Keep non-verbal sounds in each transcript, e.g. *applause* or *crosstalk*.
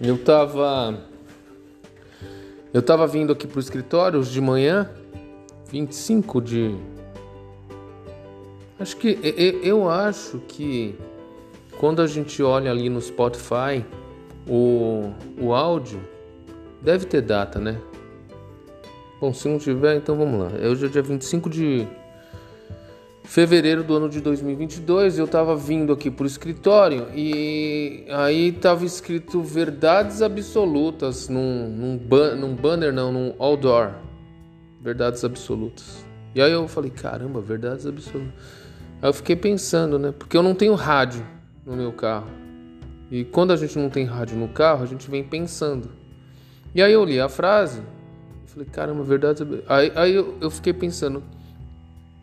Eu tava. Eu tava vindo aqui pro escritório de manhã, 25 de. Acho que. Eu acho que quando a gente olha ali no Spotify, o, o áudio deve ter data, né? Bom, se não tiver, então vamos lá. É hoje é dia 25 de fevereiro do ano de 2022, eu estava vindo aqui para o escritório e aí estava escrito verdades absolutas num, num, ban num banner, não, num outdoor. Verdades absolutas. E aí eu falei, caramba, verdades absolutas. Aí eu fiquei pensando, né? Porque eu não tenho rádio no meu carro. E quando a gente não tem rádio no carro, a gente vem pensando. E aí eu li a frase, falei, caramba, verdades. Aí, aí eu, eu fiquei pensando,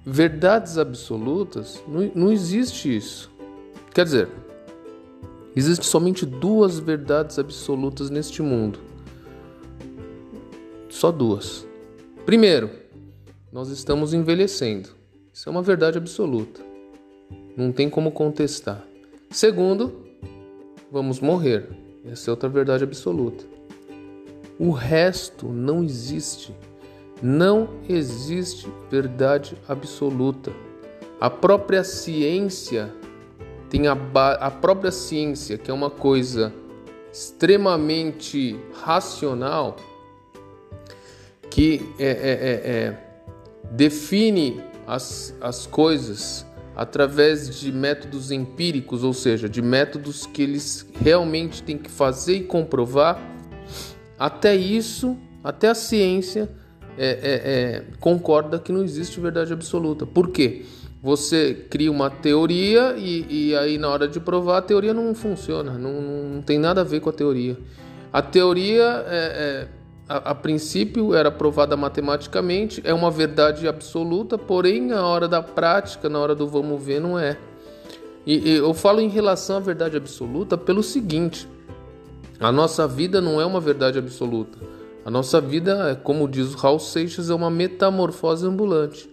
verdades absolutas, não, não existe isso. Quer dizer, existe somente duas verdades absolutas neste mundo. Só duas. Primeiro, nós estamos envelhecendo. Isso é uma verdade absoluta. Não tem como contestar. Segundo, vamos morrer. Essa é outra verdade absoluta. O resto não existe. Não existe verdade absoluta. A própria ciência tem a, a própria ciência, que é uma coisa extremamente racional, que é, é, é, é, define as, as coisas através de métodos empíricos, ou seja, de métodos que eles realmente têm que fazer e comprovar. Até isso, até a ciência é, é, é, concorda que não existe verdade absoluta. Por quê? Você cria uma teoria e, e aí na hora de provar a teoria não funciona, não, não tem nada a ver com a teoria. A teoria, é, é, a, a, princípio, era provada matematicamente, é uma verdade absoluta, porém, na hora da prática, na hora do vamos ver, não é. E, e eu falo em relação à verdade absoluta pelo seguinte: a nossa vida não é uma verdade absoluta. A nossa vida, como diz o Raul Seixas, é uma metamorfose ambulante.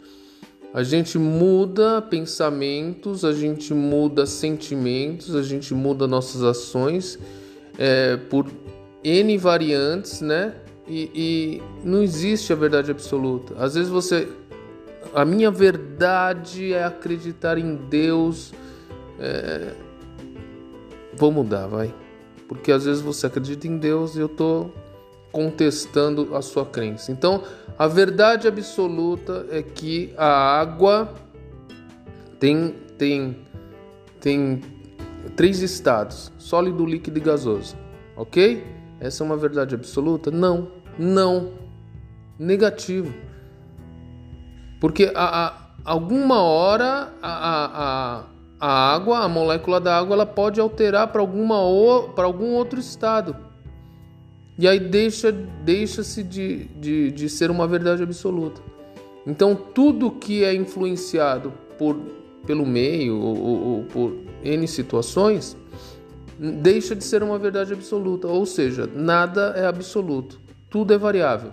A gente muda pensamentos, a gente muda sentimentos, a gente muda nossas ações é, por N variantes, né? E, e, não existe a verdade absoluta. Às vezes você. A minha verdade é acreditar em Deus. É... Vou mudar, vai. Porque às vezes você acredita em Deus e eu tô contestando a sua crença. Então, a verdade absoluta é que a água tem tem tem três estados: sólido, líquido e gasoso. OK? Essa é uma verdade absoluta? Não, não. Negativo. Porque a, a alguma hora a, a, a água, a molécula da água, ela pode alterar para algum outro estado. E aí deixa deixa-se de, de, de ser uma verdade absoluta. Então tudo que é influenciado por, pelo meio ou, ou, ou por N situações deixa de ser uma verdade absoluta. Ou seja, nada é absoluto. Tudo é variável.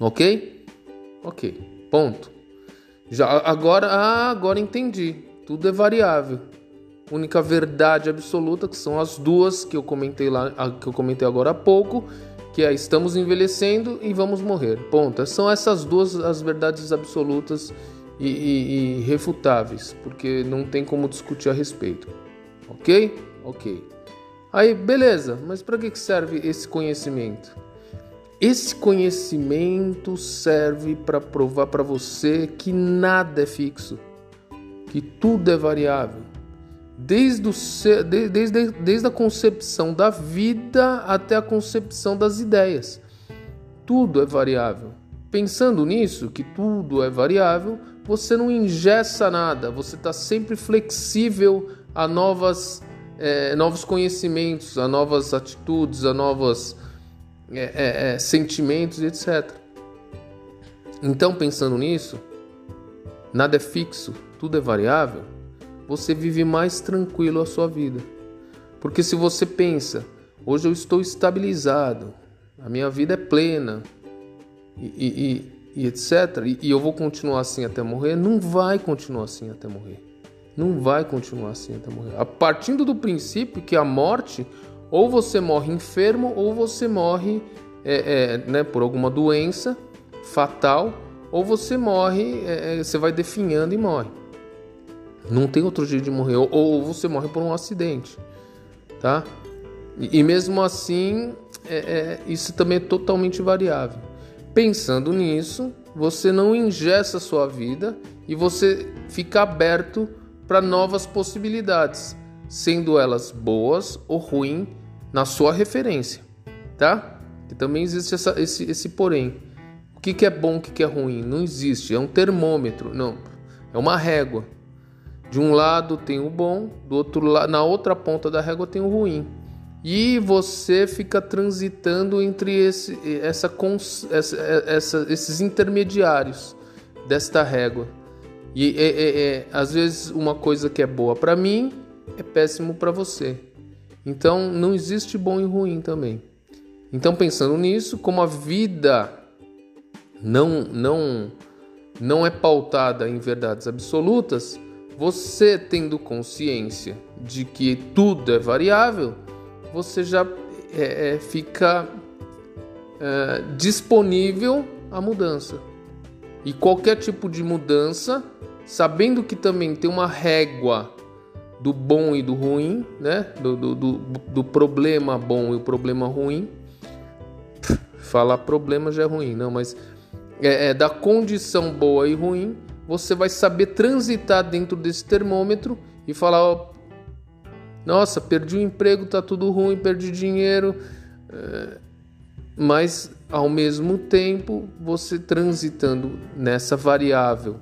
Ok? Ok. Ponto. Já agora, ah, agora entendi. Tudo é variável única verdade absoluta, que são as duas que eu comentei lá, que eu comentei agora há pouco, que é estamos envelhecendo e vamos morrer. Ponto. São essas duas as verdades absolutas e, e, e refutáveis, porque não tem como discutir a respeito. Ok? Ok. Aí, beleza, mas para que serve esse conhecimento? Esse conhecimento serve para provar para você que nada é fixo, que tudo é variável desde, o, desde, desde a concepção da vida até a concepção das ideias. Tudo é variável. Pensando nisso, que tudo é variável, você não ingessa nada, você está sempre flexível a novas, é, novos conhecimentos, a novas atitudes, a novos é, é, é, sentimentos, etc. Então, pensando nisso, nada é fixo, tudo é variável você vive mais tranquilo a sua vida. Porque se você pensa, hoje eu estou estabilizado, a minha vida é plena e, e, e etc., e, e eu vou continuar assim até morrer, não vai continuar assim até morrer. Não vai continuar assim até morrer. A partindo do princípio que a morte Ou você morre enfermo, ou você morre é, é, né, por alguma doença fatal, ou você morre, é, é, você vai definhando e morre. Não tem outro jeito de morrer. Ou, ou você morre por um acidente, tá? E, e mesmo assim, é, é, isso também é totalmente variável. Pensando nisso, você não ingessa a sua vida e você fica aberto para novas possibilidades, sendo elas boas ou ruins na sua referência, tá? E também existe essa, esse, esse porém. O que, que é bom, o que, que é ruim? Não existe, é um termômetro, não, é uma régua. De um lado tem o bom, do outro lado, na outra ponta da régua tem o ruim. E você fica transitando entre esse, essa, essa, essa, esses intermediários desta régua. E é, é, é, às vezes uma coisa que é boa para mim é péssimo para você. Então não existe bom e ruim também. Então pensando nisso, como a vida não não não é pautada em verdades absolutas, você tendo consciência de que tudo é variável, você já é, é, fica é, disponível à mudança. E qualquer tipo de mudança, sabendo que também tem uma régua do bom e do ruim, né? Do, do, do, do problema bom e o problema ruim. *laughs* Falar problema já é ruim, não, mas é, é, da condição boa e ruim, você vai saber transitar dentro desse termômetro e falar: nossa, perdi o emprego, tá tudo ruim, perdi dinheiro. É, mas ao mesmo tempo, você transitando nessa variável,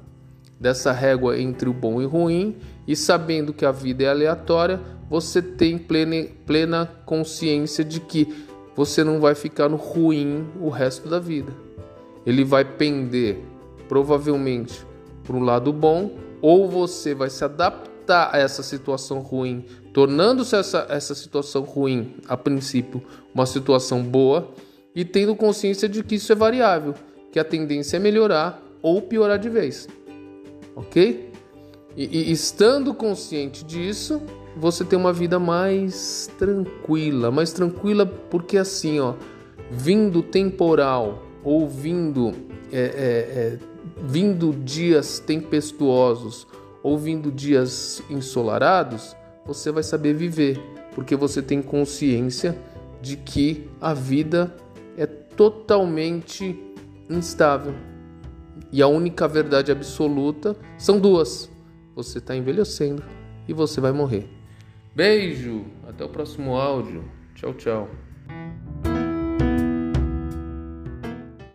dessa régua entre o bom e o ruim, e sabendo que a vida é aleatória, você tem plena, plena consciência de que você não vai ficar no ruim o resto da vida. Ele vai pender, provavelmente, para o lado bom, ou você vai se adaptar a essa situação ruim tornando-se essa, essa situação ruim, a princípio, uma situação boa, e tendo consciência de que isso é variável, que a tendência é melhorar ou piorar de vez. Ok? E, e estando consciente disso, você tem uma vida mais tranquila, mais tranquila porque assim, ó, vindo temporal ou vindo, é, é, é, vindo dias tempestuosos ou vindo dias ensolarados, você vai saber viver, porque você tem consciência de que a vida é totalmente instável. E a única verdade absoluta são duas: você está envelhecendo e você vai morrer. Beijo, até o próximo áudio. Tchau, tchau.